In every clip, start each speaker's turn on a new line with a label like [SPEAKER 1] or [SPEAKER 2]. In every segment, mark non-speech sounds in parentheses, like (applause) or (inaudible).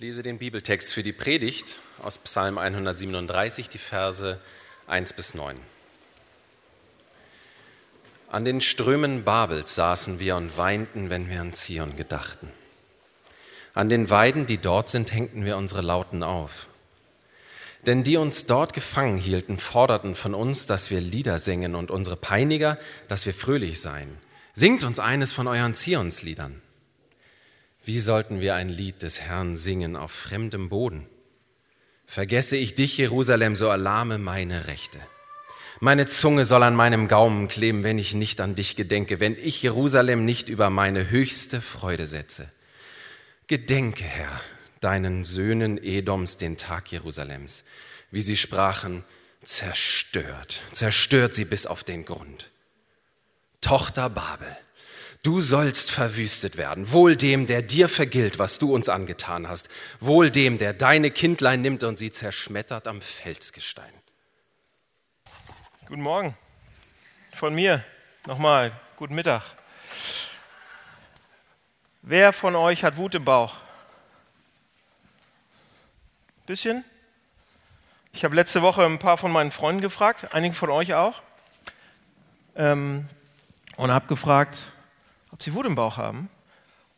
[SPEAKER 1] lese den Bibeltext für die Predigt aus Psalm 137, die Verse 1 bis 9. An den Strömen Babels saßen wir und weinten, wenn wir an Zion gedachten. An den Weiden, die dort sind, hängten wir unsere Lauten auf. Denn die uns dort gefangen hielten, forderten von uns, dass wir Lieder singen und unsere Peiniger, dass wir fröhlich seien. Singt uns eines von euren Zionsliedern. Wie sollten wir ein Lied des Herrn singen auf fremdem Boden? Vergesse ich dich, Jerusalem, so erlahme meine Rechte. Meine Zunge soll an meinem Gaumen kleben, wenn ich nicht an dich gedenke, wenn ich Jerusalem nicht über meine höchste Freude setze. Gedenke, Herr, deinen Söhnen Edoms den Tag Jerusalems, wie sie sprachen, zerstört, zerstört sie bis auf den Grund. Tochter Babel, Du sollst verwüstet werden. Wohl dem, der dir vergilt, was du uns angetan hast. Wohl dem, der deine Kindlein nimmt und sie zerschmettert am Felsgestein.
[SPEAKER 2] Guten Morgen. Von mir nochmal. Guten Mittag. Wer von euch hat Wut im Bauch? Bisschen? Ich habe letzte Woche ein paar von meinen Freunden gefragt, einigen von euch auch, ähm, und habe gefragt, ob sie Wut im Bauch haben.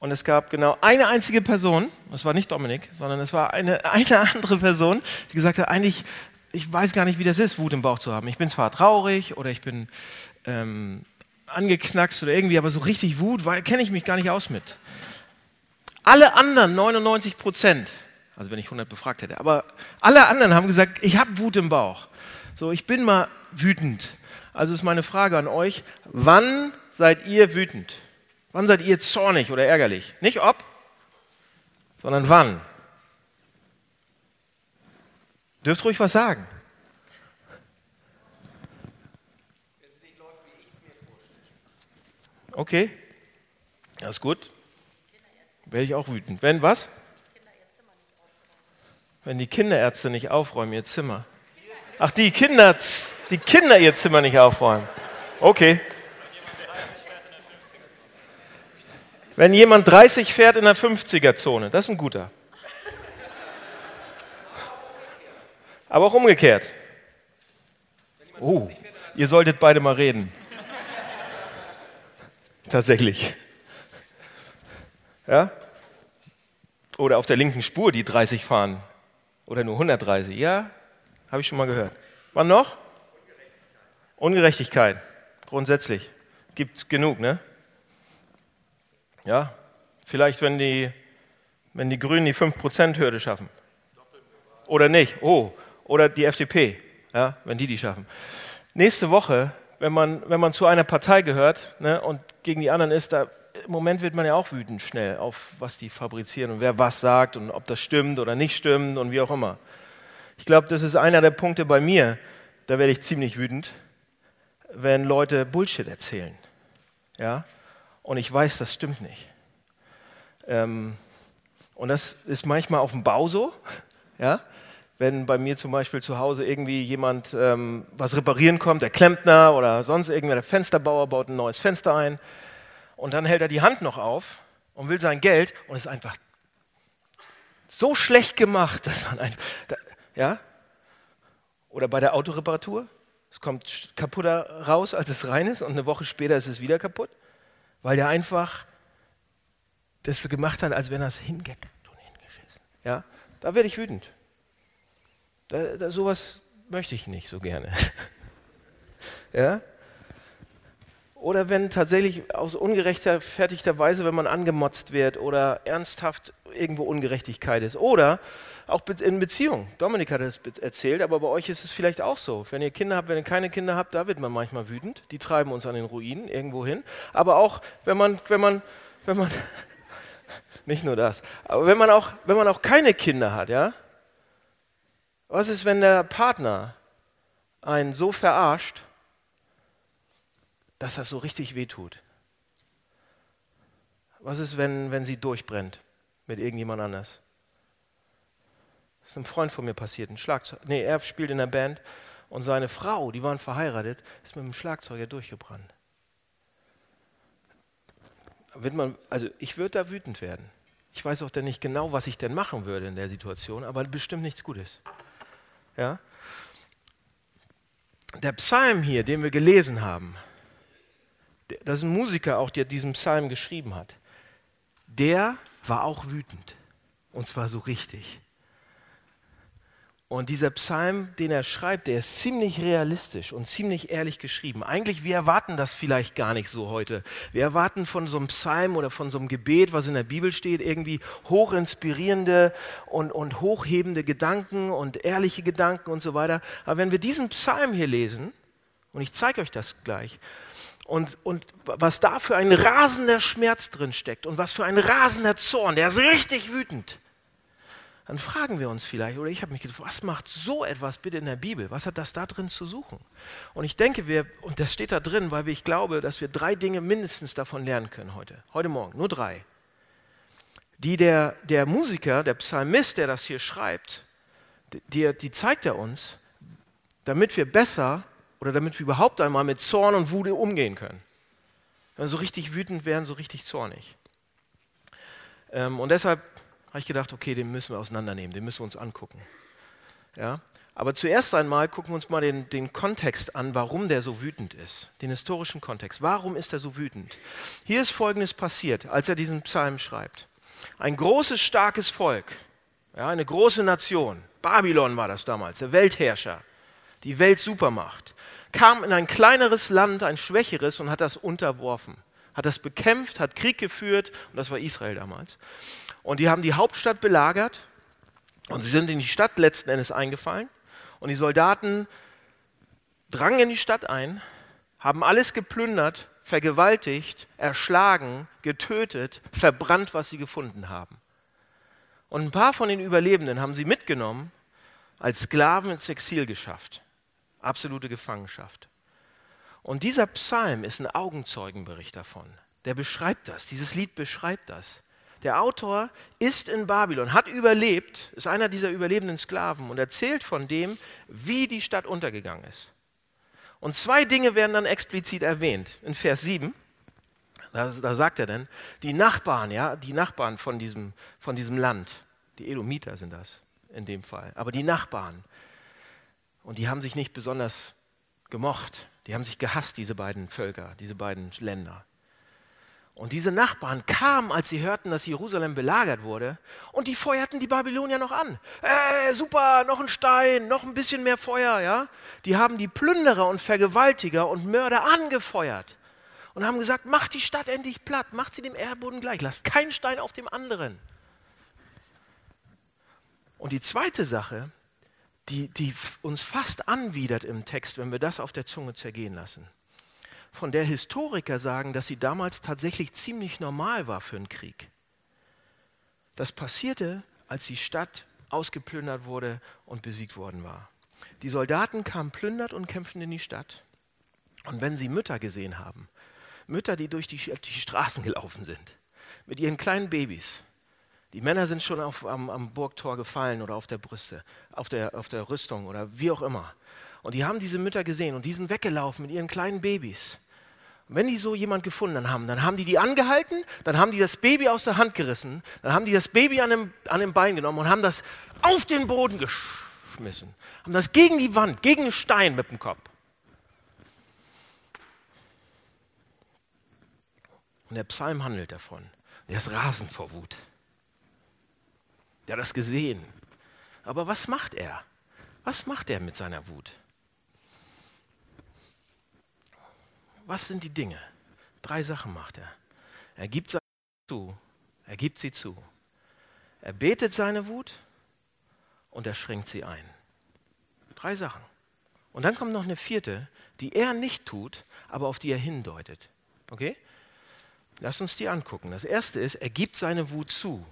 [SPEAKER 2] Und es gab genau eine einzige Person, das war nicht Dominik, sondern es war eine, (laughs) eine andere Person, die gesagt hat, eigentlich, ich weiß gar nicht, wie das ist, Wut im Bauch zu haben. Ich bin zwar traurig oder ich bin ähm, angeknackst oder irgendwie, aber so richtig Wut kenne ich mich gar nicht aus mit. Alle anderen 99 Prozent, also wenn ich 100 befragt hätte, aber alle anderen haben gesagt, ich habe Wut im Bauch. So, ich bin mal wütend. Also ist meine Frage an euch, wann seid ihr wütend? Wann seid ihr zornig oder ärgerlich? Nicht ob, sondern wann. Dürft ruhig was sagen. Okay, das ist gut. Wäre ich auch wütend. Wenn was? Wenn die Kinderärzte nicht aufräumen ihr Zimmer. Ach, die Kinder, die Kinder ihr Zimmer nicht aufräumen. Okay. Wenn jemand 30 fährt in der 50er-Zone, das ist ein guter. Aber auch umgekehrt. Oh, ihr solltet beide mal reden. Tatsächlich. Ja? Oder auf der linken Spur, die 30 fahren. Oder nur 130. Ja, habe ich schon mal gehört. Wann noch? Ungerechtigkeit. Grundsätzlich. Gibt genug, ne? Ja, vielleicht, wenn die, wenn die Grünen die 5%-Hürde schaffen. Oder nicht. Oh, oder die FDP, ja, wenn die die schaffen. Nächste Woche, wenn man, wenn man zu einer Partei gehört ne, und gegen die anderen ist, da, im Moment wird man ja auch wütend schnell auf, was die fabrizieren und wer was sagt und ob das stimmt oder nicht stimmt und wie auch immer. Ich glaube, das ist einer der Punkte bei mir, da werde ich ziemlich wütend, wenn Leute Bullshit erzählen. Ja? Und ich weiß, das stimmt nicht. Ähm, und das ist manchmal auf dem Bau so, (laughs) ja? wenn bei mir zum Beispiel zu Hause irgendwie jemand ähm, was reparieren kommt, der Klempner oder sonst irgendwer, der Fensterbauer baut ein neues Fenster ein und dann hält er die Hand noch auf und will sein Geld und ist einfach so schlecht gemacht, (laughs) dass man einfach, da, ja? Oder bei der Autoreparatur, es kommt kaputter raus, als es rein ist und eine Woche später ist es wieder kaputt weil der einfach das so gemacht hat, als wenn er es hingekackt und hingeschissen. Ja, da werde ich wütend. Da, da, sowas möchte ich nicht so gerne. (laughs) ja? Oder wenn tatsächlich aus ungerechtfertigter Weise, wenn man angemotzt wird oder ernsthaft irgendwo Ungerechtigkeit ist. Oder auch in Beziehungen. Dominik hat es erzählt, aber bei euch ist es vielleicht auch so. Wenn ihr Kinder habt, wenn ihr keine Kinder habt, da wird man manchmal wütend. Die treiben uns an den Ruinen irgendwo hin. Aber auch, wenn man, wenn man, wenn man, (laughs) nicht nur das, aber wenn man auch, wenn man auch keine Kinder hat, ja? Was ist, wenn der Partner einen so verarscht, dass das so richtig wehtut? Was ist, wenn, wenn sie durchbrennt mit irgendjemand anders? Das ist einem Freund von mir passiert, ein Schlagzeug. Nee, er spielt in der Band und seine Frau, die waren verheiratet, ist mit dem Schlagzeuger durchgebrannt. Wird man, also ich würde da wütend werden. Ich weiß auch denn nicht genau, was ich denn machen würde in der Situation, aber bestimmt nichts Gutes. Ja? Der Psalm hier, den wir gelesen haben, das ist ein Musiker auch, der diesen Psalm geschrieben hat, der war auch wütend. Und zwar so richtig. Und dieser Psalm, den er schreibt, der ist ziemlich realistisch und ziemlich ehrlich geschrieben. Eigentlich, wir erwarten das vielleicht gar nicht so heute. Wir erwarten von so einem Psalm oder von so einem Gebet, was in der Bibel steht, irgendwie hochinspirierende und, und hochhebende Gedanken und ehrliche Gedanken und so weiter. Aber wenn wir diesen Psalm hier lesen, und ich zeige euch das gleich, und, und was da für ein rasender Schmerz drin steckt und was für ein rasender Zorn, der ist richtig wütend dann fragen wir uns vielleicht, oder ich habe mich gedacht, was macht so etwas bitte in der Bibel? Was hat das da drin zu suchen? Und ich denke, wir, und das steht da drin, weil ich glaube, dass wir drei Dinge mindestens davon lernen können heute. Heute Morgen, nur drei. Die der, der Musiker, der Psalmist, der das hier schreibt, die, die zeigt er uns, damit wir besser oder damit wir überhaupt einmal mit Zorn und Wut umgehen können. Wenn wir so richtig wütend werden, so richtig zornig. Ähm, und deshalb habe ich gedacht, okay, den müssen wir auseinandernehmen, den müssen wir uns angucken. Ja? Aber zuerst einmal gucken wir uns mal den, den Kontext an, warum der so wütend ist, den historischen Kontext. Warum ist er so wütend? Hier ist Folgendes passiert, als er diesen Psalm schreibt. Ein großes, starkes Volk, ja, eine große Nation, Babylon war das damals, der Weltherrscher, die Weltsupermacht, kam in ein kleineres Land, ein schwächeres und hat das unterworfen, hat das bekämpft, hat Krieg geführt, und das war Israel damals. Und die haben die Hauptstadt belagert und sie sind in die Stadt letzten Endes eingefallen. Und die Soldaten drangen in die Stadt ein, haben alles geplündert, vergewaltigt, erschlagen, getötet, verbrannt, was sie gefunden haben. Und ein paar von den Überlebenden haben sie mitgenommen, als Sklaven ins Exil geschafft. Absolute Gefangenschaft. Und dieser Psalm ist ein Augenzeugenbericht davon. Der beschreibt das. Dieses Lied beschreibt das. Der Autor ist in Babylon, hat überlebt, ist einer dieser überlebenden Sklaven und erzählt von dem, wie die Stadt untergegangen ist. Und zwei Dinge werden dann explizit erwähnt. In Vers 7, da, da sagt er dann, die Nachbarn, ja, die Nachbarn von diesem, von diesem Land, die Edomiter sind das in dem Fall, aber die Nachbarn, und die haben sich nicht besonders gemocht, die haben sich gehasst, diese beiden Völker, diese beiden Länder. Und diese Nachbarn kamen, als sie hörten, dass Jerusalem belagert wurde, und die feuerten die Babylonier noch an. Äh, super, noch ein Stein, noch ein bisschen mehr Feuer, ja? Die haben die Plünderer und Vergewaltiger und Mörder angefeuert und haben gesagt: Macht die Stadt endlich platt, macht sie dem Erdboden gleich, lasst keinen Stein auf dem anderen. Und die zweite Sache, die, die uns fast anwidert im Text, wenn wir das auf der Zunge zergehen lassen von der Historiker sagen, dass sie damals tatsächlich ziemlich normal war für einen Krieg. Das passierte, als die Stadt ausgeplündert wurde und besiegt worden war. Die Soldaten kamen plündert und kämpften in die Stadt. Und wenn sie Mütter gesehen haben, Mütter, die durch die, die Straßen gelaufen sind, mit ihren kleinen Babys, die Männer sind schon auf, am, am, Burgtor gefallen oder auf der Brüste, auf der, auf der Rüstung oder wie auch immer. Und die haben diese Mütter gesehen und die sind weggelaufen mit ihren kleinen Babys. Und wenn die so jemand gefunden haben, dann haben die die angehalten, dann haben die das Baby aus der Hand gerissen, dann haben die das Baby an dem, an dem Bein genommen und haben das auf den Boden geschmissen, haben das gegen die Wand, gegen den Stein mit dem Kopf. Und der Psalm handelt davon. Er ist rasend vor Wut. Der hat das gesehen. Aber was macht er? Was macht er mit seiner Wut? Was sind die Dinge? Drei Sachen macht er. Er gibt sie zu. Er gibt sie zu. Er betet seine Wut und er schränkt sie ein. Drei Sachen. Und dann kommt noch eine vierte, die er nicht tut, aber auf die er hindeutet. Okay? Lass uns die angucken. Das erste ist, er gibt seine Wut zu.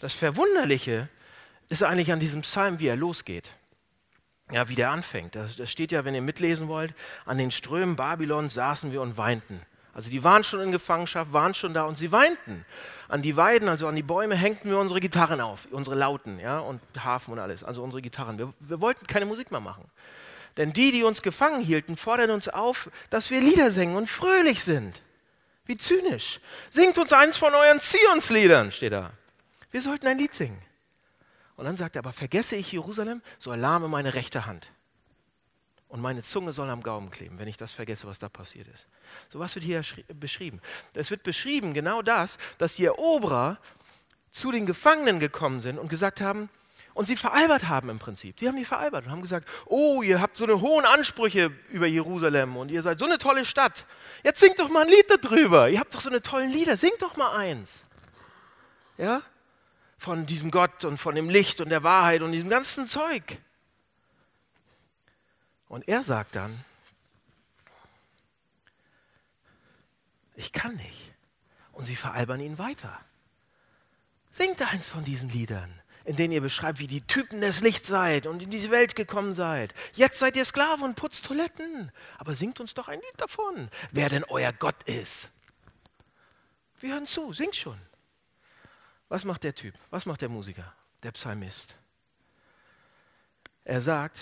[SPEAKER 2] Das Verwunderliche ist eigentlich an diesem Psalm, wie er losgeht ja, wie der anfängt. Das, das steht ja, wenn ihr mitlesen wollt, an den Strömen Babylons saßen wir und weinten. Also die waren schon in Gefangenschaft, waren schon da und sie weinten. An die Weiden, also an die Bäume, hängten wir unsere Gitarren auf, unsere Lauten ja, und Hafen und alles, also unsere Gitarren. Wir, wir wollten keine Musik mehr machen. Denn die, die uns gefangen hielten, fordern uns auf, dass wir Lieder singen und fröhlich sind. Wie zynisch. Singt uns eins von euren Zionsliedern, steht da. Wir sollten ein Lied singen. Und dann sagt er, aber vergesse ich Jerusalem, so erlahme meine rechte Hand. Und meine Zunge soll am Gaumen kleben, wenn ich das vergesse, was da passiert ist. So was wird hier beschrieben. Es wird beschrieben, genau das, dass die Eroberer zu den Gefangenen gekommen sind und gesagt haben, und sie veralbert haben im Prinzip. Die haben die veralbert und haben gesagt, oh, ihr habt so eine hohen Ansprüche über Jerusalem und ihr seid so eine tolle Stadt. Jetzt singt doch mal ein Lied darüber. Ihr habt doch so eine tolle Lieder, singt doch mal eins. Ja? Von diesem Gott und von dem Licht und der Wahrheit und diesem ganzen Zeug. Und er sagt dann, ich kann nicht. Und sie veralbern ihn weiter. Singt eins von diesen Liedern in denen ihr beschreibt, wie die Typen des Lichts seid und in diese Welt gekommen seid. Jetzt seid ihr Sklaven und putzt Toiletten. Aber singt uns doch ein Lied davon, wer denn euer Gott ist. Wir hören zu, singt schon. Was macht der Typ? Was macht der Musiker, der Psalmist? Er sagt,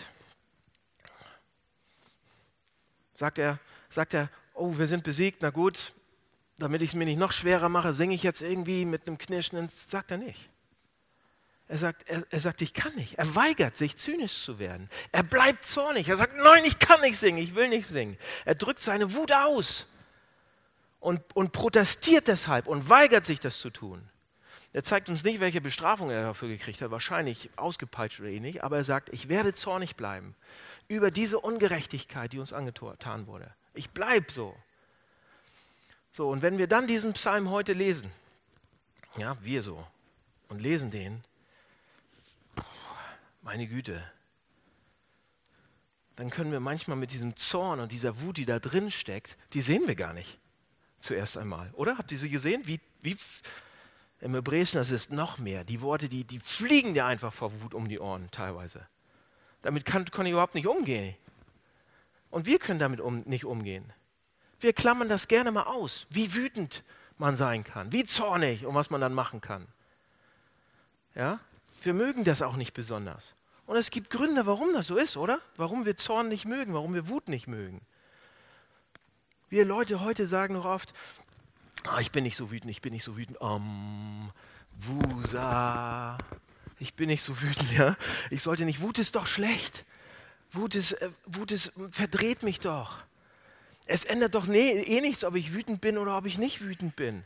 [SPEAKER 2] sagt er, sagt er, oh, wir sind besiegt, na gut, damit ich es mir nicht noch schwerer mache, singe ich jetzt irgendwie mit einem Knirschen, sagt er nicht. Er sagt, er, er sagt, ich kann nicht. Er weigert sich, zynisch zu werden. Er bleibt zornig. Er sagt, nein, ich kann nicht singen, ich will nicht singen. Er drückt seine Wut aus und, und protestiert deshalb und weigert sich, das zu tun. Er zeigt uns nicht, welche Bestrafung er dafür gekriegt hat, wahrscheinlich ausgepeitscht oder ähnlich, aber er sagt, ich werde zornig bleiben über diese Ungerechtigkeit, die uns angetan wurde. Ich bleibe so. So, und wenn wir dann diesen Psalm heute lesen, ja, wir so, und lesen den, meine Güte, dann können wir manchmal mit diesem Zorn und dieser Wut, die da drin steckt, die sehen wir gar nicht. Zuerst einmal, oder? Habt ihr sie gesehen? Wie, wie im Hebräischen, das ist noch mehr. Die Worte, die, die fliegen dir einfach vor Wut um die Ohren teilweise. Damit kann, kann ich überhaupt nicht umgehen. Und wir können damit um, nicht umgehen. Wir klammern das gerne mal aus, wie wütend man sein kann, wie zornig und was man dann machen kann. Ja? Wir mögen das auch nicht besonders. Und es gibt Gründe, warum das so ist, oder? Warum wir Zorn nicht mögen, warum wir Wut nicht mögen. Wir Leute heute sagen noch oft, ah, ich bin nicht so wütend, ich bin nicht so wütend. Um, Wusa. Ich bin nicht so wütend, ja. Ich sollte nicht. Wut ist doch schlecht. Wut ist, äh, Wut ist, verdreht mich doch. Es ändert doch nee, eh nichts, ob ich wütend bin oder ob ich nicht wütend bin.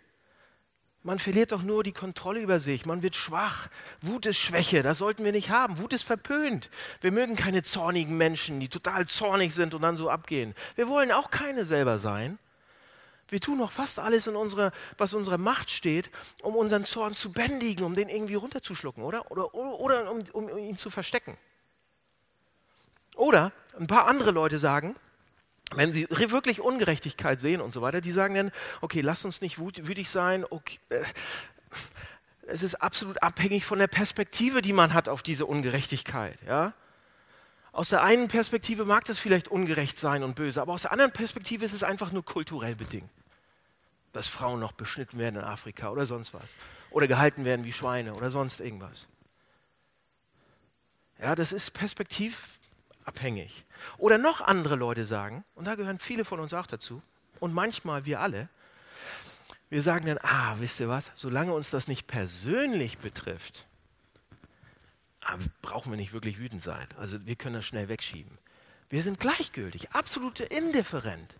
[SPEAKER 2] Man verliert doch nur die Kontrolle über sich. Man wird schwach. Wut ist Schwäche. Das sollten wir nicht haben. Wut ist verpönt. Wir mögen keine zornigen Menschen, die total zornig sind und dann so abgehen. Wir wollen auch keine selber sein. Wir tun noch fast alles, in unserer, was in unserer Macht steht, um unseren Zorn zu bändigen, um den irgendwie runterzuschlucken, oder? Oder, oder um, um ihn zu verstecken. Oder ein paar andere Leute sagen, wenn sie wirklich Ungerechtigkeit sehen und so weiter, die sagen dann, okay, lass uns nicht wütig sein, okay, äh, es ist absolut abhängig von der Perspektive, die man hat auf diese Ungerechtigkeit. Ja? Aus der einen Perspektive mag das vielleicht ungerecht sein und böse, aber aus der anderen Perspektive ist es einfach nur kulturell bedingt. Dass Frauen noch beschnitten werden in Afrika oder sonst was. Oder gehalten werden wie Schweine oder sonst irgendwas. Ja, das ist perspektiv, abhängig. Oder noch andere Leute sagen, und da gehören viele von uns auch dazu, und manchmal wir alle, wir sagen dann, ah, wisst ihr was, solange uns das nicht persönlich betrifft, ah, brauchen wir nicht wirklich wütend sein. Also wir können das schnell wegschieben. Wir sind gleichgültig, absolut indifferent,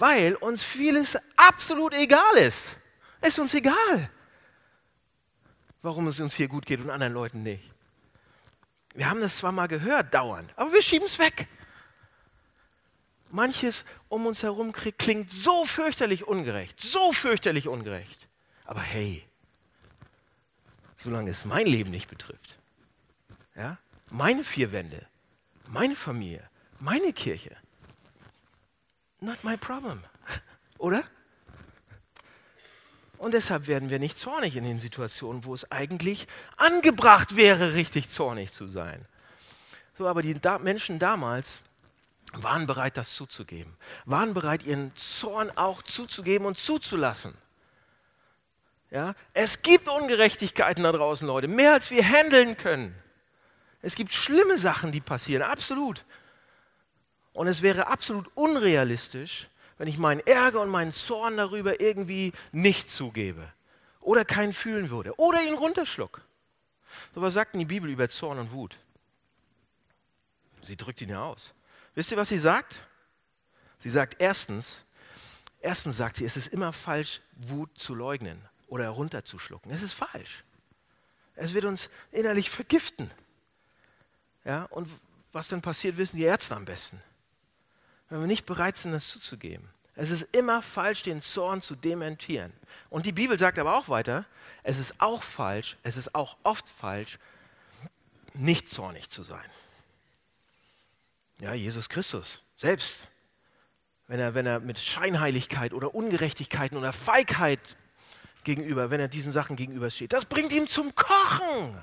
[SPEAKER 2] weil uns vieles absolut egal ist. Ist uns egal, warum es uns hier gut geht und anderen Leuten nicht. Wir haben das zwar mal gehört, dauernd, aber wir schieben es weg. Manches um uns herum klingt so fürchterlich ungerecht, so fürchterlich ungerecht. Aber hey, solange es mein Leben nicht betrifft, ja, meine vier Wände, meine Familie, meine Kirche, not my problem, (laughs) oder? Und deshalb werden wir nicht zornig in den Situationen, wo es eigentlich angebracht wäre, richtig zornig zu sein. So, aber die da Menschen damals waren bereit, das zuzugeben, waren bereit, ihren Zorn auch zuzugeben und zuzulassen. Ja? Es gibt Ungerechtigkeiten da draußen, Leute, mehr als wir handeln können. Es gibt schlimme Sachen, die passieren, absolut. Und es wäre absolut unrealistisch, wenn ich meinen Ärger und meinen Zorn darüber irgendwie nicht zugebe oder keinen fühlen würde oder ihn runterschluck. So was sagt denn die Bibel über Zorn und Wut? Sie drückt ihn ja aus. Wisst ihr, was sie sagt? Sie sagt erstens, erstens sagt sie, es ist immer falsch, Wut zu leugnen oder runterzuschlucken. Es ist falsch. Es wird uns innerlich vergiften. Ja, und was dann passiert, wissen die Ärzte am besten. Wenn wir nicht bereit sind, das zuzugeben. Es ist immer falsch, den Zorn zu dementieren. Und die Bibel sagt aber auch weiter, es ist auch falsch, es ist auch oft falsch, nicht zornig zu sein. Ja, Jesus Christus selbst, wenn er, wenn er mit Scheinheiligkeit oder Ungerechtigkeiten oder Feigheit gegenüber, wenn er diesen Sachen gegenübersteht, das bringt ihn zum Kochen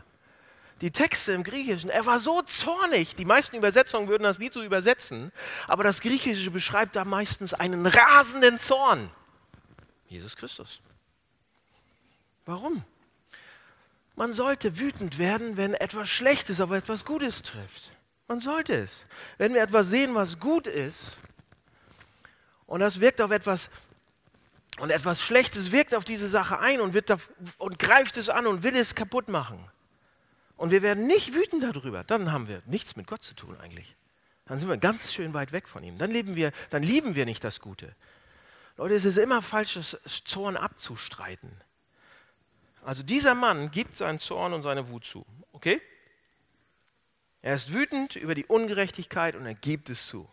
[SPEAKER 2] die Texte im Griechischen, er war so zornig. Die meisten Übersetzungen würden das nie so übersetzen, aber das Griechische beschreibt da meistens einen rasenden Zorn. Jesus Christus. Warum? Man sollte wütend werden, wenn etwas Schlechtes aber etwas Gutes trifft. Man sollte es. Wenn wir etwas sehen, was gut ist, und das wirkt auf etwas, und etwas Schlechtes wirkt auf diese Sache ein und, wird da, und greift es an und will es kaputt machen und wir werden nicht wütend darüber, dann haben wir nichts mit Gott zu tun eigentlich. Dann sind wir ganz schön weit weg von ihm. Dann, leben wir, dann lieben wir nicht das Gute. Leute, es ist immer falsch, Zorn abzustreiten. Also dieser Mann gibt seinen Zorn und seine Wut zu. Okay? Er ist wütend über die Ungerechtigkeit und er gibt es zu.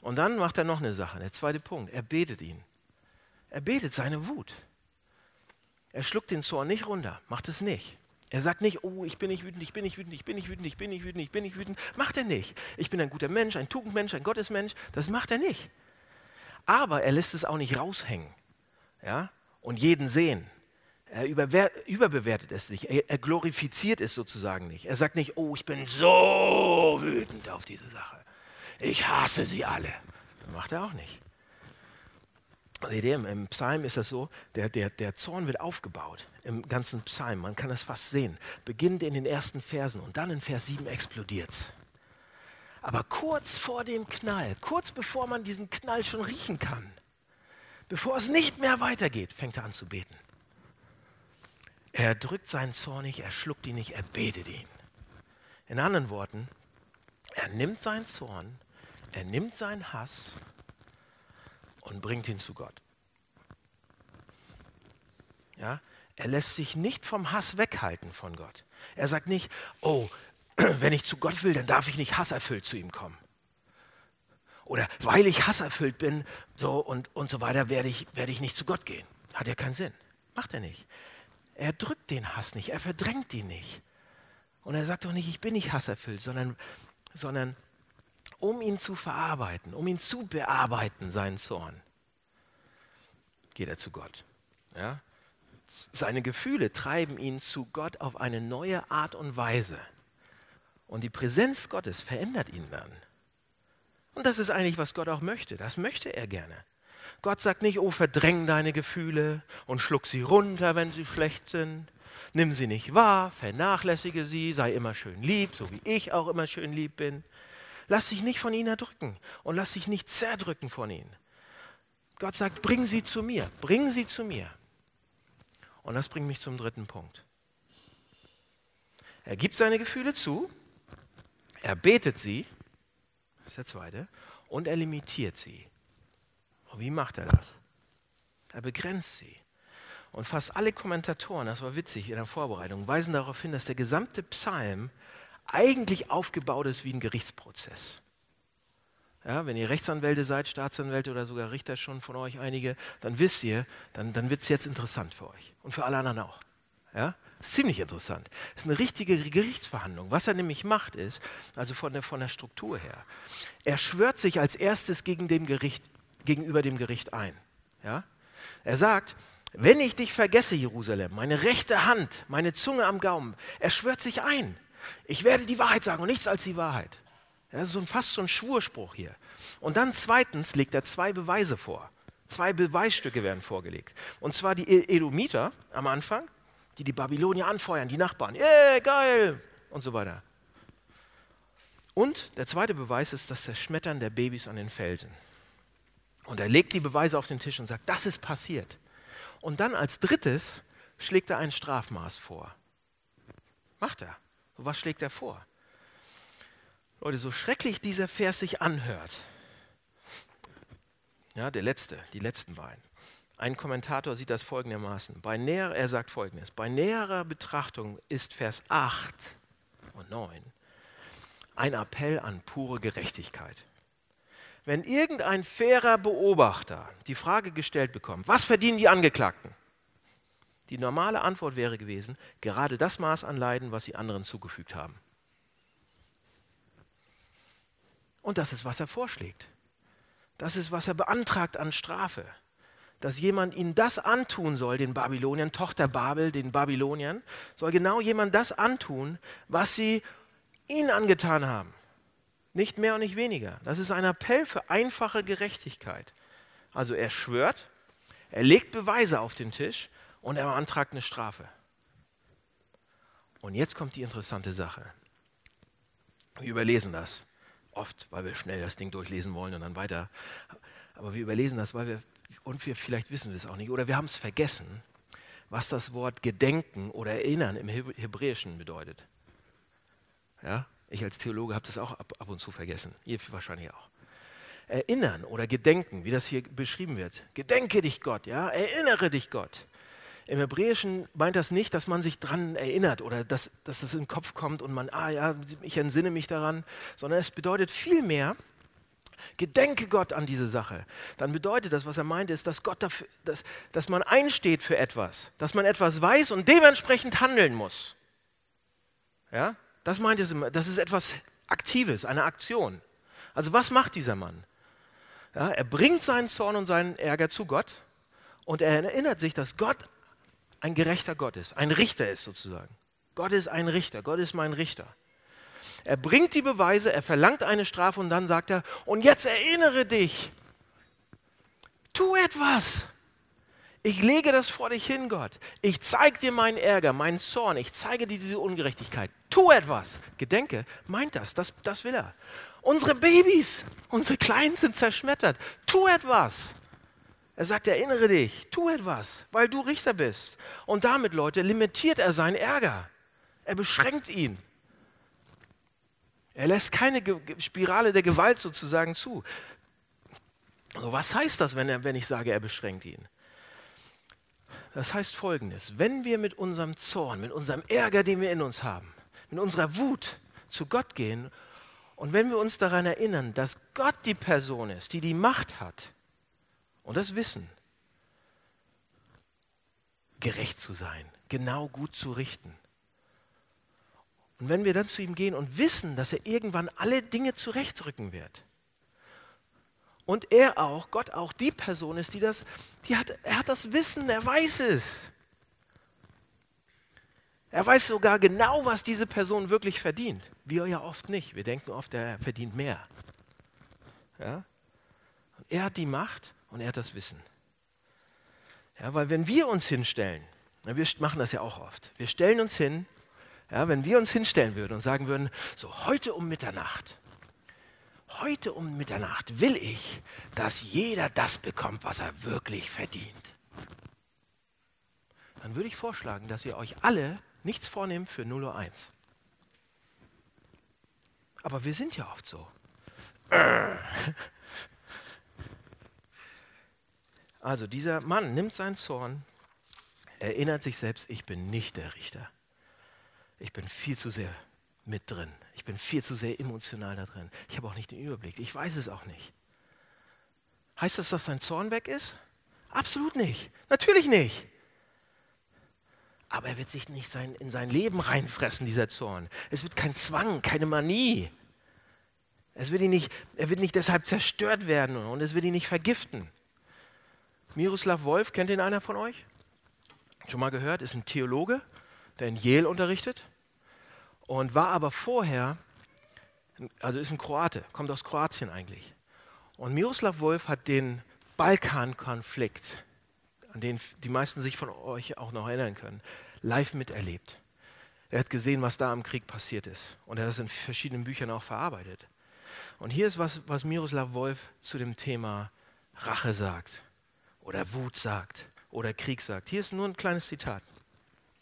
[SPEAKER 2] Und dann macht er noch eine Sache, der zweite Punkt. Er betet ihn. Er betet seine Wut. Er schluckt den Zorn nicht runter, macht es nicht. Er sagt nicht, oh, ich bin nicht wütend, ich bin nicht wütend, ich bin nicht wütend, ich bin nicht wütend, ich bin nicht wütend. Macht er nicht. Ich bin ein guter Mensch, ein Tugendmensch, ein Gottesmensch. Das macht er nicht. Aber er lässt es auch nicht raushängen ja? und jeden sehen. Er überbewertet es nicht. Er, er glorifiziert es sozusagen nicht. Er sagt nicht, oh, ich bin so wütend auf diese Sache. Ich hasse sie alle. Das macht er auch nicht. Seht ihr, im Psalm ist das so, der, der, der Zorn wird aufgebaut, im ganzen Psalm, man kann das fast sehen. Beginnt in den ersten Versen und dann in Vers 7 explodiert es. Aber kurz vor dem Knall, kurz bevor man diesen Knall schon riechen kann, bevor es nicht mehr weitergeht, fängt er an zu beten. Er drückt seinen Zorn nicht, er schluckt ihn nicht, er betet ihn. In anderen Worten, er nimmt seinen Zorn, er nimmt seinen Hass und bringt ihn zu Gott. Ja? Er lässt sich nicht vom Hass weghalten von Gott. Er sagt nicht, oh, (clears throat) wenn ich zu Gott will, dann darf ich nicht hasserfüllt zu ihm kommen. Oder weil ich hasserfüllt bin so und, und so weiter, werde ich, werde ich nicht zu Gott gehen. Hat ja keinen Sinn. Macht er nicht. Er drückt den Hass nicht, er verdrängt ihn nicht. Und er sagt auch nicht, ich bin nicht hasserfüllt, sondern, sondern um ihn zu verarbeiten, um ihn zu bearbeiten, seinen Zorn, geht er zu Gott. Ja? Seine Gefühle treiben ihn zu Gott auf eine neue Art und Weise. Und die Präsenz Gottes verändert ihn dann. Und das ist eigentlich, was Gott auch möchte. Das möchte er gerne. Gott sagt nicht, oh, verdräng deine Gefühle und schluck sie runter, wenn sie schlecht sind. Nimm sie nicht wahr, vernachlässige sie, sei immer schön lieb, so wie ich auch immer schön lieb bin. Lass dich nicht von ihnen erdrücken und lass dich nicht zerdrücken von ihnen. Gott sagt, bring sie zu mir, bring sie zu mir. Und das bringt mich zum dritten Punkt. Er gibt seine Gefühle zu, er betet sie, das ist der zweite, und er limitiert sie. Und wie macht er das? Er begrenzt sie. Und fast alle Kommentatoren, das war witzig in der Vorbereitung, weisen darauf hin, dass der gesamte Psalm eigentlich aufgebaut ist wie ein Gerichtsprozess. Ja, wenn ihr Rechtsanwälte seid, Staatsanwälte oder sogar Richter schon von euch einige, dann wisst ihr, dann, dann wird es jetzt interessant für euch und für alle anderen auch. Ja? ziemlich interessant. Es ist eine richtige Gerichtsverhandlung. Was er nämlich macht ist, also von der, von der Struktur her, er schwört sich als erstes gegen dem Gericht, gegenüber dem Gericht ein. Ja? Er sagt, wenn ich dich vergesse, Jerusalem, meine rechte Hand, meine Zunge am Gaumen, er schwört sich ein. Ich werde die Wahrheit sagen und nichts als die Wahrheit. Das ist fast so ein Schwurspruch hier. Und dann zweitens legt er zwei Beweise vor. Zwei Beweisstücke werden vorgelegt. Und zwar die e- Edomiter am Anfang, die die Babylonier anfeuern, die Nachbarn. Yeah, geil! Und so weiter. Und der zweite Beweis ist das Zerschmettern der Babys an den Felsen. Und er legt die Beweise auf den Tisch und sagt, das ist passiert. Und dann als drittes schlägt er ein Strafmaß vor. Macht er. Was schlägt er vor? Leute, so schrecklich dieser Vers sich anhört, ja, der letzte, die letzten beiden. Ein Kommentator sieht das folgendermaßen. Bei näher, er sagt folgendes: Bei näherer Betrachtung ist Vers 8 und 9 ein Appell an pure Gerechtigkeit. Wenn irgendein fairer Beobachter die Frage gestellt bekommt, was verdienen die Angeklagten? Die normale Antwort wäre gewesen, gerade das Maß an Leiden, was sie anderen zugefügt haben. Und das ist, was er vorschlägt. Das ist, was er beantragt an Strafe. Dass jemand ihnen das antun soll, den Babyloniern, Tochter Babel, den Babyloniern, soll genau jemand das antun, was sie ihnen angetan haben. Nicht mehr und nicht weniger. Das ist ein Appell für einfache Gerechtigkeit. Also er schwört, er legt Beweise auf den Tisch und er beantragt eine Strafe. Und jetzt kommt die interessante Sache. Wir überlesen das oft, weil wir schnell das Ding durchlesen wollen und dann weiter. Aber wir überlesen das, weil wir, und wir vielleicht wissen wir es auch nicht, oder wir haben es vergessen, was das Wort Gedenken oder Erinnern im Hebräischen bedeutet. Ja? Ich als Theologe habe das auch ab, ab und zu vergessen. Ihr wahrscheinlich auch. Erinnern oder Gedenken, wie das hier beschrieben wird. Gedenke dich Gott, ja? Erinnere dich Gott. Im Hebräischen meint das nicht, dass man sich daran erinnert oder dass, dass das in den Kopf kommt und man, ah ja, ich entsinne mich daran, sondern es bedeutet vielmehr, gedenke Gott an diese Sache. Dann bedeutet das, was er meint, ist, dass Gott dafür, dass, dass man einsteht für etwas, dass man etwas weiß und dementsprechend handeln muss. Ja? Das meint es immer. Das ist etwas Aktives, eine Aktion. Also was macht dieser Mann? Ja, er bringt seinen Zorn und seinen Ärger zu Gott und er erinnert sich, dass Gott ein gerechter Gott ist, ein Richter ist sozusagen. Gott ist ein Richter, Gott ist mein Richter. Er bringt die Beweise, er verlangt eine Strafe und dann sagt er, und jetzt erinnere dich, tu etwas. Ich lege das vor dich hin, Gott. Ich zeige dir meinen Ärger, meinen Zorn. Ich zeige dir diese Ungerechtigkeit. Tu etwas. Gedenke, meint das, das, das will er. Unsere Babys, unsere Kleinen sind zerschmettert. Tu etwas. Er sagt, erinnere dich, tu etwas, weil du Richter bist. Und damit, Leute, limitiert er seinen Ärger. Er beschränkt ihn. Er lässt keine Spirale der Gewalt sozusagen zu. Also was heißt das, wenn, er, wenn ich sage, er beschränkt ihn? Das heißt folgendes, wenn wir mit unserem Zorn, mit unserem Ärger, den wir in uns haben, mit unserer Wut zu Gott gehen und wenn wir uns daran erinnern, dass Gott die Person ist, die die Macht hat und das Wissen, gerecht zu sein, genau gut zu richten. Und wenn wir dann zu ihm gehen und wissen, dass er irgendwann alle Dinge zurechtrücken wird, und er auch, Gott auch, die Person ist, die das, die hat, er hat das Wissen, er weiß es. Er weiß sogar genau, was diese Person wirklich verdient. Wir ja oft nicht. Wir denken oft, er verdient mehr. Ja? Er hat die Macht und er hat das Wissen. Ja, weil wenn wir uns hinstellen, wir machen das ja auch oft, wir stellen uns hin, ja, wenn wir uns hinstellen würden und sagen würden, so heute um Mitternacht, heute um Mitternacht will ich, dass jeder das bekommt, was er wirklich verdient. Dann würde ich vorschlagen, dass ihr euch alle nichts vornehmt für 0 Uhr 1. Aber wir sind ja oft so. Also dieser Mann nimmt seinen Zorn, erinnert sich selbst, ich bin nicht der Richter. Ich bin viel zu sehr mit drin. Ich bin viel zu sehr emotional da drin. Ich habe auch nicht den Überblick. Ich weiß es auch nicht. Heißt das, dass sein Zorn weg ist? Absolut nicht. Natürlich nicht. Aber er wird sich nicht sein, in sein Leben reinfressen, dieser Zorn. Es wird kein Zwang, keine Manie. Es wird ihn nicht, er wird nicht deshalb zerstört werden und es wird ihn nicht vergiften. Miroslav Wolf, kennt ihn einer von euch? Schon mal gehört? Ist ein Theologe, der in Yale unterrichtet und war aber vorher, also ist ein Kroate, kommt aus Kroatien eigentlich. Und Miroslav Wolf hat den Balkankonflikt, an den die meisten sich von euch auch noch erinnern können, live miterlebt. Er hat gesehen, was da im Krieg passiert ist. Und er hat das in verschiedenen Büchern auch verarbeitet. Und hier ist was, was Miroslav Wolf zu dem Thema Rache sagt oder Wut sagt oder Krieg sagt. Hier ist nur ein kleines Zitat.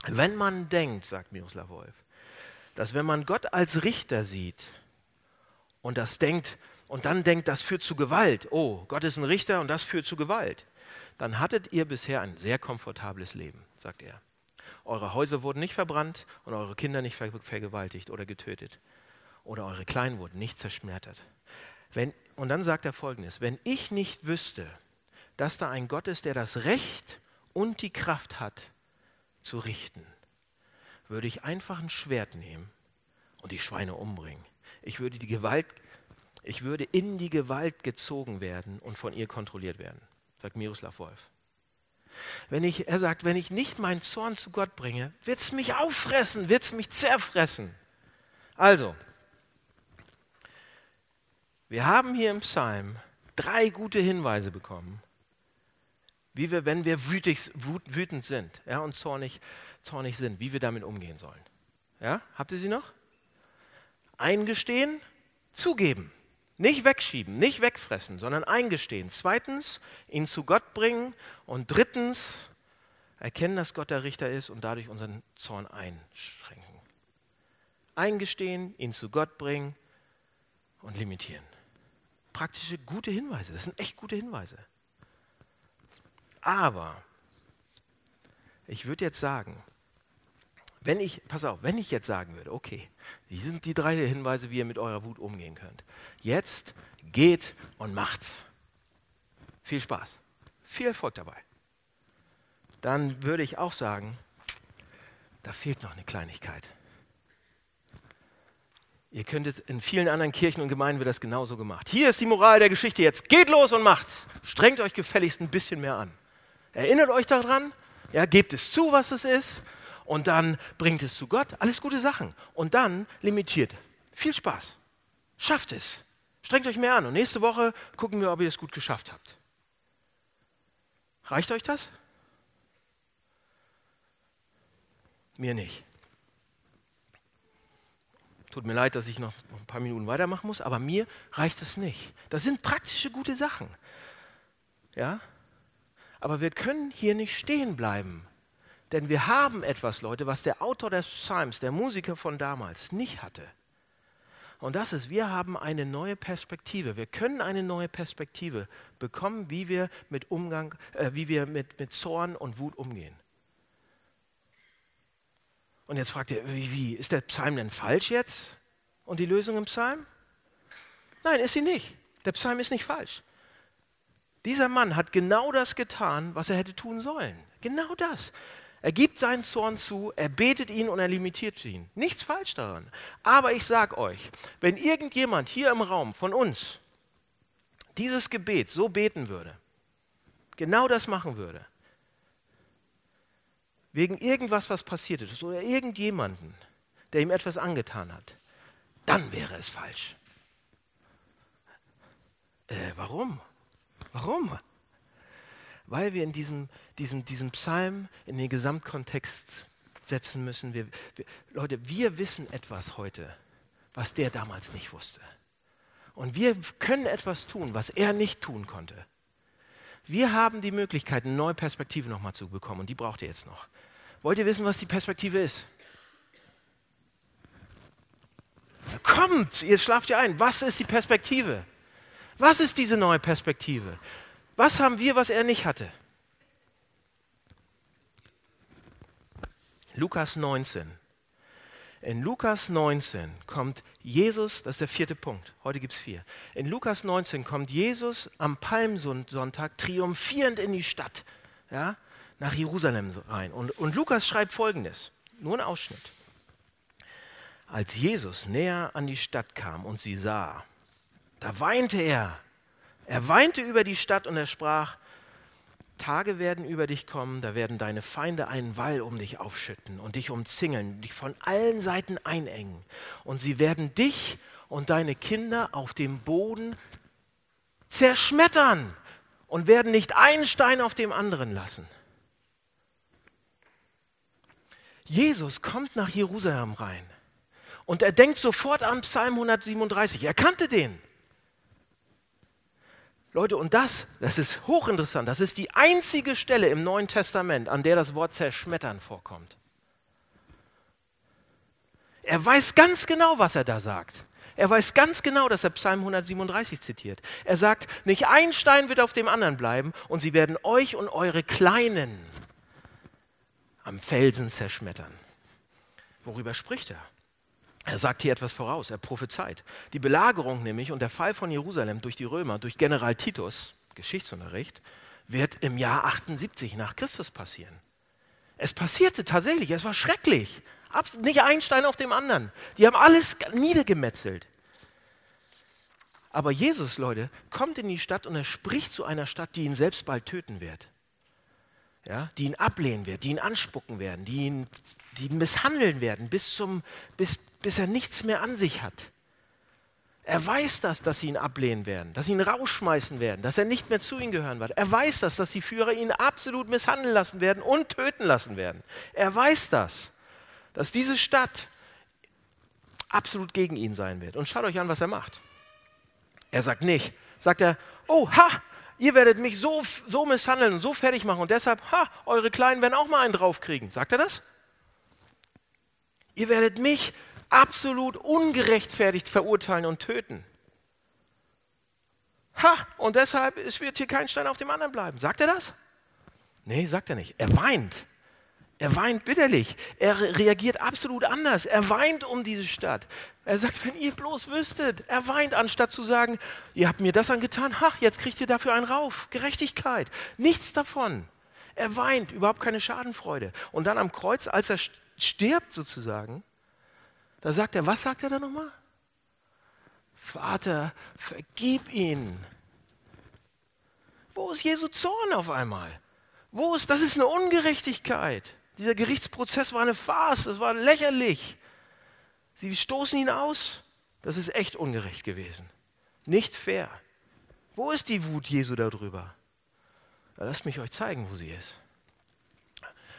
[SPEAKER 2] Wenn man denkt, sagt Miroslav Wolf, dass wenn man Gott als Richter sieht und das denkt und dann denkt, das führt zu Gewalt, oh, Gott ist ein Richter und das führt zu Gewalt, dann hattet ihr bisher ein sehr komfortables Leben, sagt er. Eure Häuser wurden nicht verbrannt und eure Kinder nicht vergewaltigt oder getötet. Oder eure Kleinen wurden nicht zerschmettert. Wenn, und dann sagt er folgendes: Wenn ich nicht wüsste, dass da ein Gott ist, der das Recht und die Kraft hat, zu richten, würde ich einfach ein Schwert nehmen und die Schweine umbringen. Ich würde die Gewalt, ich würde in die Gewalt gezogen werden und von ihr kontrolliert werden, sagt Miroslav Wolf. Wenn ich, er sagt, wenn ich nicht meinen Zorn zu Gott bringe, wird es mich auffressen, wird es mich zerfressen. Also, wir haben hier im Psalm drei gute Hinweise bekommen, wie wir, wenn wir wütig, wütend sind ja, und zornig, zornig sind, wie wir damit umgehen sollen. Ja? Habt ihr sie noch? Eingestehen, zugeben. Nicht wegschieben, nicht wegfressen, sondern eingestehen. Zweitens, ihn zu Gott bringen. Und drittens, erkennen, dass Gott der Richter ist und dadurch unseren Zorn einschränken. Eingestehen, ihn zu Gott bringen und limitieren. Praktische gute Hinweise, das sind echt gute Hinweise. Aber ich würde jetzt sagen, wenn ich, pass auf, wenn ich jetzt sagen würde, okay, die sind die drei Hinweise, wie ihr mit eurer Wut umgehen könnt. Jetzt geht und macht's. Viel Spaß. Viel Erfolg dabei. Dann würde ich auch sagen, da fehlt noch eine Kleinigkeit. Ihr könntet in vielen anderen Kirchen und Gemeinden wird das genauso gemacht. Hier ist die Moral der Geschichte jetzt. Geht los und macht's. Strengt euch gefälligst ein bisschen mehr an. Erinnert euch daran, ja, gebt es zu, was es ist, und dann bringt es zu Gott. Alles gute Sachen. Und dann limitiert. Viel Spaß. Schafft es. Strengt euch mehr an. Und nächste Woche gucken wir, ob ihr es gut geschafft habt. Reicht euch das? Mir nicht. Tut mir leid, dass ich noch ein paar Minuten weitermachen muss, aber mir reicht es nicht. Das sind praktische gute Sachen. Ja? Aber wir können hier nicht stehen bleiben. Denn wir haben etwas, Leute, was der Autor des Psalms, der Musiker von damals, nicht hatte. Und das ist, wir haben eine neue Perspektive. Wir können eine neue Perspektive bekommen, wie wir mit Umgang, äh, wie wir mit, mit Zorn und Wut umgehen. Und jetzt fragt ihr, wie, wie, ist der Psalm denn falsch jetzt? Und die Lösung im Psalm? Nein, ist sie nicht. Der Psalm ist nicht falsch. Dieser Mann hat genau das getan, was er hätte tun sollen. Genau das. Er gibt seinen Zorn zu, er betet ihn und er limitiert ihn. Nichts falsch daran. Aber ich sage euch, wenn irgendjemand hier im Raum von uns dieses Gebet so beten würde, genau das machen würde, wegen irgendwas, was passiert ist, oder irgendjemanden, der ihm etwas angetan hat, dann wäre es falsch. Äh, warum? Warum? Weil wir in diesem, diesem, diesem Psalm in den Gesamtkontext setzen müssen. Wir, wir, Leute, wir wissen etwas heute, was der damals nicht wusste. Und wir können etwas tun, was er nicht tun konnte. Wir haben die Möglichkeit, eine neue Perspektive nochmal zu bekommen und die braucht ihr jetzt noch. Wollt ihr wissen, was die Perspektive ist? Kommt, ihr schlaft ja ein. Was ist die Perspektive? Was ist diese neue Perspektive? Was haben wir, was er nicht hatte? Lukas 19. In Lukas 19 kommt Jesus, das ist der vierte Punkt, heute gibt es vier. In Lukas 19 kommt Jesus am Palmsonntag triumphierend in die Stadt, ja, nach Jerusalem rein. Und, und Lukas schreibt folgendes, nur ein Ausschnitt. Als Jesus näher an die Stadt kam und sie sah, da weinte er. Er weinte über die Stadt und er sprach, Tage werden über dich kommen, da werden deine Feinde einen Wall um dich aufschütten und dich umzingeln, dich von allen Seiten einengen. Und sie werden dich und deine Kinder auf dem Boden zerschmettern und werden nicht einen Stein auf dem anderen lassen. Jesus kommt nach Jerusalem rein und er denkt sofort an Psalm 137. Er kannte den. Leute, und das, das ist hochinteressant, das ist die einzige Stelle im Neuen Testament, an der das Wort zerschmettern vorkommt. Er weiß ganz genau, was er da sagt. Er weiß ganz genau, dass er Psalm 137 zitiert. Er sagt, nicht ein Stein wird auf dem anderen bleiben und sie werden euch und eure Kleinen am Felsen zerschmettern. Worüber spricht er? Er sagt hier etwas voraus, er prophezeit. Die Belagerung nämlich und der Fall von Jerusalem durch die Römer, durch General Titus, Geschichtsunterricht, wird im Jahr 78 nach Christus passieren. Es passierte tatsächlich, es war schrecklich. Nicht ein Stein auf dem anderen. Die haben alles niedergemetzelt. Aber Jesus, Leute, kommt in die Stadt und er spricht zu einer Stadt, die ihn selbst bald töten wird. Ja, die ihn ablehnen wird, die ihn anspucken werden, die ihn, die ihn misshandeln werden, bis, zum, bis, bis er nichts mehr an sich hat. Er weiß das, dass sie ihn ablehnen werden, dass sie ihn rausschmeißen werden, dass er nicht mehr zu ihnen gehören wird. Er weiß das, dass die Führer ihn absolut misshandeln lassen werden und töten lassen werden. Er weiß das, dass diese Stadt absolut gegen ihn sein wird. Und schaut euch an, was er macht. Er sagt nicht, sagt er, oh, ha, ihr werdet mich so, so misshandeln und so fertig machen und deshalb, ha, eure Kleinen werden auch mal einen draufkriegen. Sagt er das? Ihr werdet mich absolut ungerechtfertigt verurteilen und töten. Ha, und deshalb es wird hier kein Stein auf dem anderen bleiben. Sagt er das? Nee, sagt er nicht. Er weint. Er weint bitterlich. Er reagiert absolut anders. Er weint um diese Stadt. Er sagt, wenn ihr bloß wüsstet. Er weint, anstatt zu sagen, ihr habt mir das angetan. Ach, jetzt kriegt ihr dafür einen rauf. Gerechtigkeit. Nichts davon. Er weint, überhaupt keine Schadenfreude. Und dann am Kreuz, als er stirbt sozusagen, da sagt er, was sagt er da nochmal? Vater, vergib ihn. Wo ist Jesu Zorn auf einmal? Wo ist, das ist eine Ungerechtigkeit. Dieser Gerichtsprozess war eine Farce, das war lächerlich. Sie stoßen ihn aus. Das ist echt ungerecht gewesen. Nicht fair. Wo ist die Wut Jesu darüber? lasst mich euch zeigen, wo sie ist.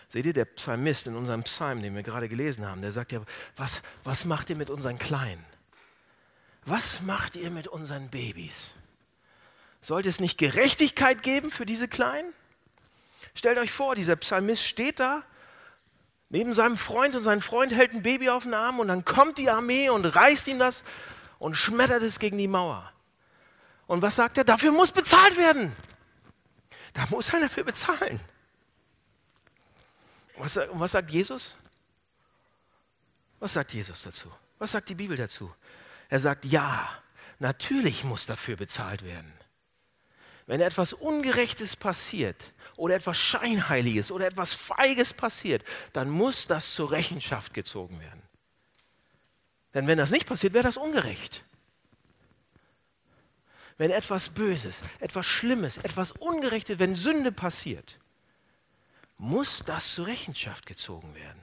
[SPEAKER 2] Seht ihr, der Psalmist in unserem Psalm, den wir gerade gelesen haben, der sagt ja, was, was macht ihr mit unseren Kleinen? Was macht ihr mit unseren Babys? Sollte es nicht Gerechtigkeit geben für diese Kleinen? Stellt euch vor, dieser Psalmist steht da neben seinem Freund und sein Freund hält ein Baby auf den Arm und dann kommt die Armee und reißt ihm das und schmettert es gegen die Mauer. Und was sagt er? Dafür muss bezahlt werden. Da muss einer für bezahlen. Was, und was sagt Jesus? Was sagt Jesus dazu? Was sagt die Bibel dazu? Er sagt, ja, natürlich muss dafür bezahlt werden. Wenn etwas Ungerechtes passiert oder etwas Scheinheiliges oder etwas Feiges passiert, dann muss das zur Rechenschaft gezogen werden. Denn wenn das nicht passiert, wäre das ungerecht. Wenn etwas Böses, etwas Schlimmes, etwas Ungerechtes, wenn Sünde passiert, muss das zur Rechenschaft gezogen werden.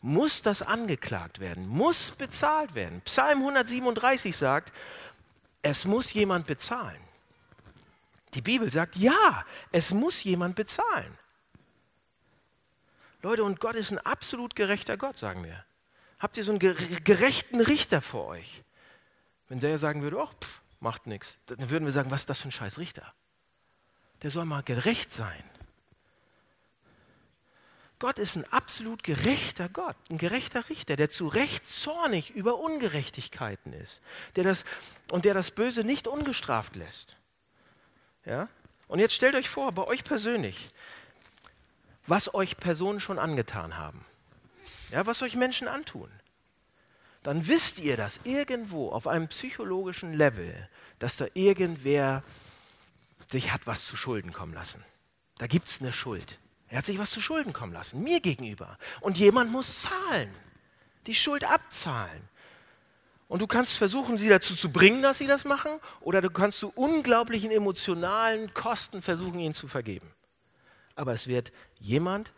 [SPEAKER 2] Muss das angeklagt werden, muss bezahlt werden. Psalm 137 sagt, es muss jemand bezahlen. Die Bibel sagt, ja, es muss jemand bezahlen. Leute, und Gott ist ein absolut gerechter Gott, sagen wir. Habt ihr so einen gerechten Richter vor euch? Wenn der sagen würde, oh, pff, macht nichts, dann würden wir sagen, was ist das für ein scheiß Richter? Der soll mal gerecht sein. Gott ist ein absolut gerechter Gott, ein gerechter Richter, der zu Recht zornig über Ungerechtigkeiten ist der das, und der das Böse nicht ungestraft lässt. Ja? Und jetzt stellt euch vor, bei euch persönlich, was euch Personen schon angetan haben, ja, was euch Menschen antun. Dann wisst ihr das irgendwo auf einem psychologischen Level, dass da irgendwer sich hat was zu Schulden kommen lassen. Da gibt es eine Schuld. Er hat sich was zu Schulden kommen lassen, mir gegenüber. Und jemand muss zahlen, die Schuld abzahlen. Und du kannst versuchen, sie dazu zu bringen, dass sie das machen, oder du kannst zu unglaublichen emotionalen Kosten versuchen, ihnen zu vergeben. Aber es wird jemand,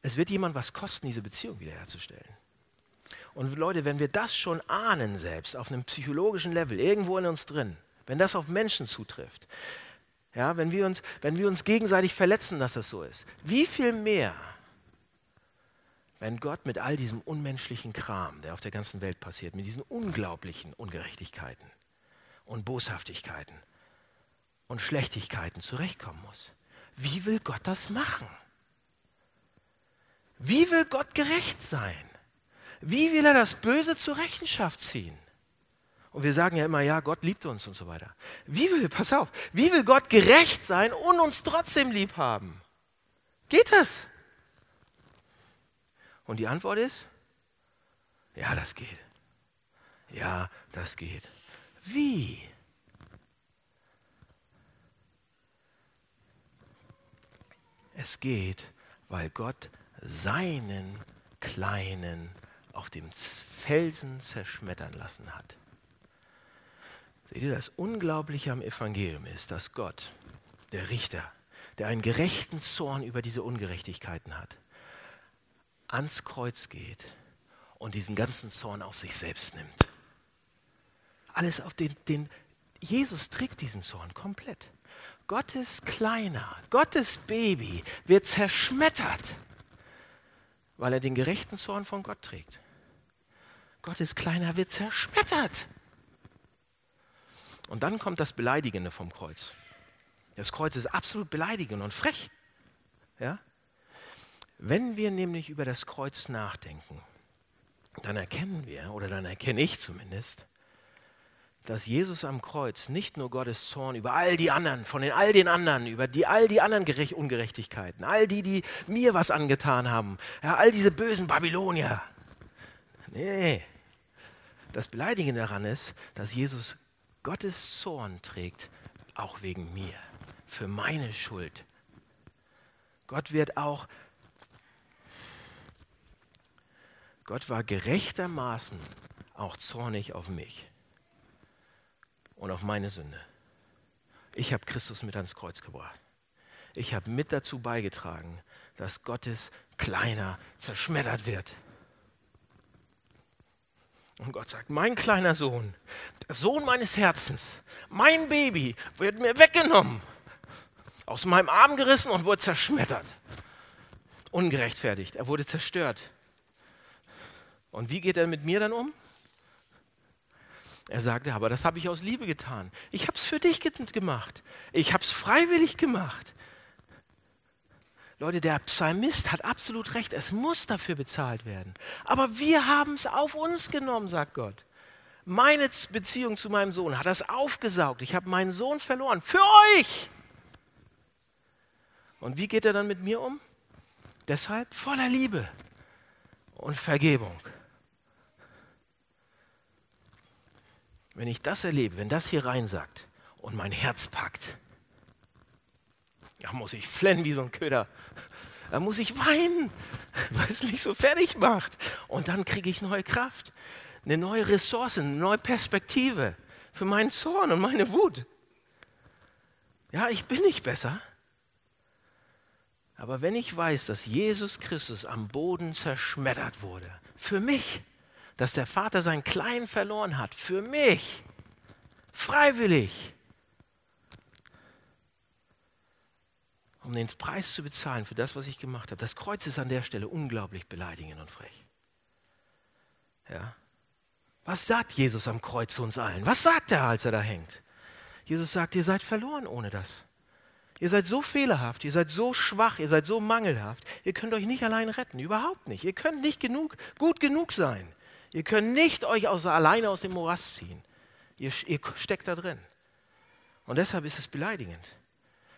[SPEAKER 2] es wird jemand was kosten, diese Beziehung wiederherzustellen. Und Leute, wenn wir das schon ahnen selbst auf einem psychologischen Level, irgendwo in uns drin, wenn das auf Menschen zutrifft, ja, wenn, wir uns, wenn wir uns gegenseitig verletzen, dass das so ist. Wie viel mehr, wenn Gott mit all diesem unmenschlichen Kram, der auf der ganzen Welt passiert, mit diesen unglaublichen Ungerechtigkeiten und Boshaftigkeiten, und Schlechtigkeiten zurechtkommen muss. Wie will Gott das machen? Wie will Gott gerecht sein? Wie will er das Böse zur Rechenschaft ziehen? Und wir sagen ja immer, ja, Gott liebt uns und so weiter. Wie will, (laughs) pass auf, wie will Gott gerecht sein und uns trotzdem lieb haben? Geht das? Und die Antwort ist, ja, das geht. Ja, das geht. Wie? Es geht, weil Gott seinen Kleinen auf dem Felsen zerschmettern lassen hat. Seht ihr, das Unglaubliche am Evangelium ist, dass Gott, der Richter, der einen gerechten Zorn über diese Ungerechtigkeiten hat, ans Kreuz geht und diesen ganzen Zorn auf sich selbst nimmt. Alles auf den, den Jesus trägt diesen Zorn komplett. Gottes Kleiner, Gottes Baby wird zerschmettert, weil er den gerechten Zorn von Gott trägt. Gottes Kleiner wird zerschmettert. Und dann kommt das Beleidigende vom Kreuz. Das Kreuz ist absolut beleidigend und frech. Ja? Wenn wir nämlich über das Kreuz nachdenken, dann erkennen wir, oder dann erkenne ich zumindest, dass Jesus am Kreuz nicht nur Gottes Zorn über all die anderen, von den all den anderen, über die all die anderen Gerecht Ungerechtigkeiten, all die, die mir was angetan haben, ja, all diese bösen Babylonier. Nee. Das Beleidigende daran ist, dass Jesus Gottes Zorn trägt, auch wegen mir, für meine Schuld. Gott wird auch, Gott war gerechtermaßen auch zornig auf mich und auf meine Sünde. Ich habe Christus mit ans Kreuz gebracht. Ich habe mit dazu beigetragen, dass Gottes Kleiner zerschmettert wird. Und Gott sagt, mein kleiner Sohn, der Sohn meines Herzens, mein Baby wird mir weggenommen, aus meinem Arm gerissen und wurde zerschmettert. Ungerechtfertigt, er wurde zerstört. Und wie geht er mit mir dann um? Er sagte, aber das habe ich aus Liebe getan. Ich habe es für dich gemacht. Ich habe es freiwillig gemacht. Leute, der Psalmist hat absolut recht. Es muss dafür bezahlt werden. Aber wir haben es auf uns genommen, sagt Gott. Meine Beziehung zu meinem Sohn hat das aufgesaugt. Ich habe meinen Sohn verloren. Für euch. Und wie geht er dann mit mir um? Deshalb voller Liebe und Vergebung. Wenn ich das erlebe, wenn das hier rein sagt und mein Herz packt, da muss ich flennen wie so ein Köder. Da muss ich weinen, (laughs) weil es mich so fertig macht. Und dann kriege ich neue Kraft, eine neue Ressource, eine neue Perspektive für meinen Zorn und meine Wut. Ja, ich bin nicht besser. Aber wenn ich weiß, dass Jesus Christus am Boden zerschmettert wurde, für mich, dass der Vater seinen Kleinen verloren hat, für mich, freiwillig, um den Preis zu bezahlen für das, was ich gemacht habe. Das Kreuz ist an der Stelle unglaublich beleidigend und frech. Ja. Was sagt Jesus am Kreuz zu uns allen? Was sagt er, als er da hängt? Jesus sagt, ihr seid verloren ohne das. Ihr seid so fehlerhaft, ihr seid so schwach, ihr seid so mangelhaft. Ihr könnt euch nicht allein retten, überhaupt nicht. Ihr könnt nicht genug, gut genug sein. Ihr könnt nicht euch aus, alleine aus dem Morast ziehen. Ihr, ihr steckt da drin. Und deshalb ist es beleidigend.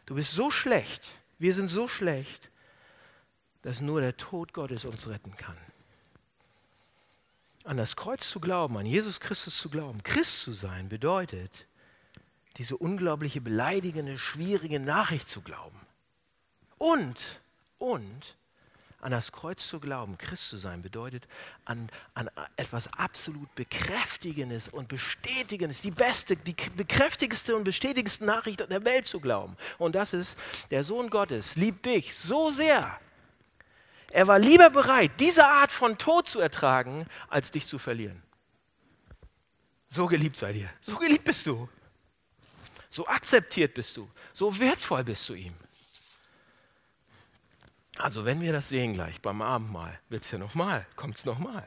[SPEAKER 2] Du bist so schlecht, wir sind so schlecht, dass nur der Tod Gottes uns retten kann. An das Kreuz zu glauben, an Jesus Christus zu glauben, Christ zu sein, bedeutet, diese unglaubliche, beleidigende, schwierige Nachricht zu glauben. Und, und an das Kreuz zu glauben, Christ zu sein, bedeutet an, an etwas absolut Bekräftigendes und Bestätigendes, die beste, die bekräftigste und bestätigste Nachricht der Welt zu glauben. Und das ist, der Sohn Gottes liebt dich so sehr. Er war lieber bereit, diese Art von Tod zu ertragen, als dich zu verlieren. So geliebt sei dir. So geliebt bist du. So akzeptiert bist du. So wertvoll bist du ihm. Also wenn wir das sehen gleich beim Abendmahl, wird es ja nochmal, kommt es nochmal.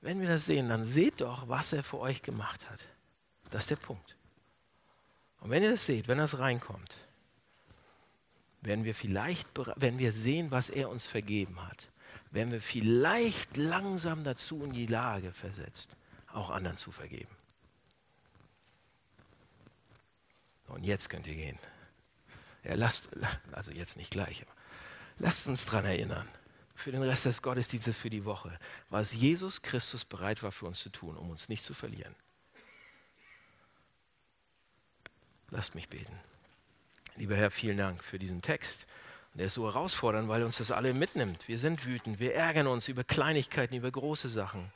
[SPEAKER 2] Wenn wir das sehen, dann seht doch, was er für euch gemacht hat. Das ist der Punkt. Und wenn ihr das seht, wenn das reinkommt, werden wir vielleicht, wenn wir sehen, was er uns vergeben hat, werden wir vielleicht langsam dazu in die Lage versetzt, auch anderen zu vergeben. Und jetzt könnt ihr gehen. Ja, lasst, also jetzt nicht gleich, aber lasst uns daran erinnern, für den Rest des Gottesdienstes für die Woche, was Jesus Christus bereit war für uns zu tun, um uns nicht zu verlieren. Lasst mich beten. Lieber Herr, vielen Dank für diesen Text. Und er ist so herausfordernd, weil uns das alle mitnimmt. Wir sind wütend, wir ärgern uns über Kleinigkeiten, über große Sachen.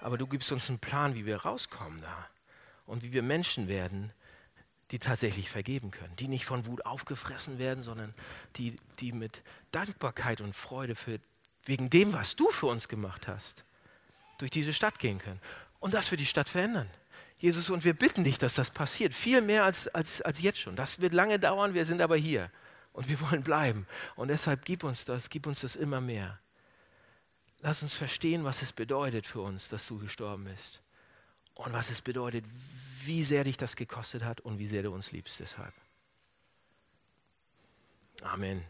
[SPEAKER 2] Aber du gibst uns einen Plan, wie wir rauskommen da und wie wir Menschen werden, die tatsächlich vergeben können, die nicht von Wut aufgefressen werden, sondern die, die mit Dankbarkeit und Freude für, wegen dem, was du für uns gemacht hast, durch diese Stadt gehen können und das für die Stadt verändern. Jesus, und wir bitten dich, dass das passiert, viel mehr als, als, als jetzt schon. Das wird lange dauern, wir sind aber hier und wir wollen bleiben. Und deshalb gib uns das, gib uns das immer mehr. Lass uns verstehen, was es bedeutet für uns, dass du gestorben bist und was es bedeutet, wie sehr dich das gekostet hat und wie sehr du uns liebst deshalb. Amen.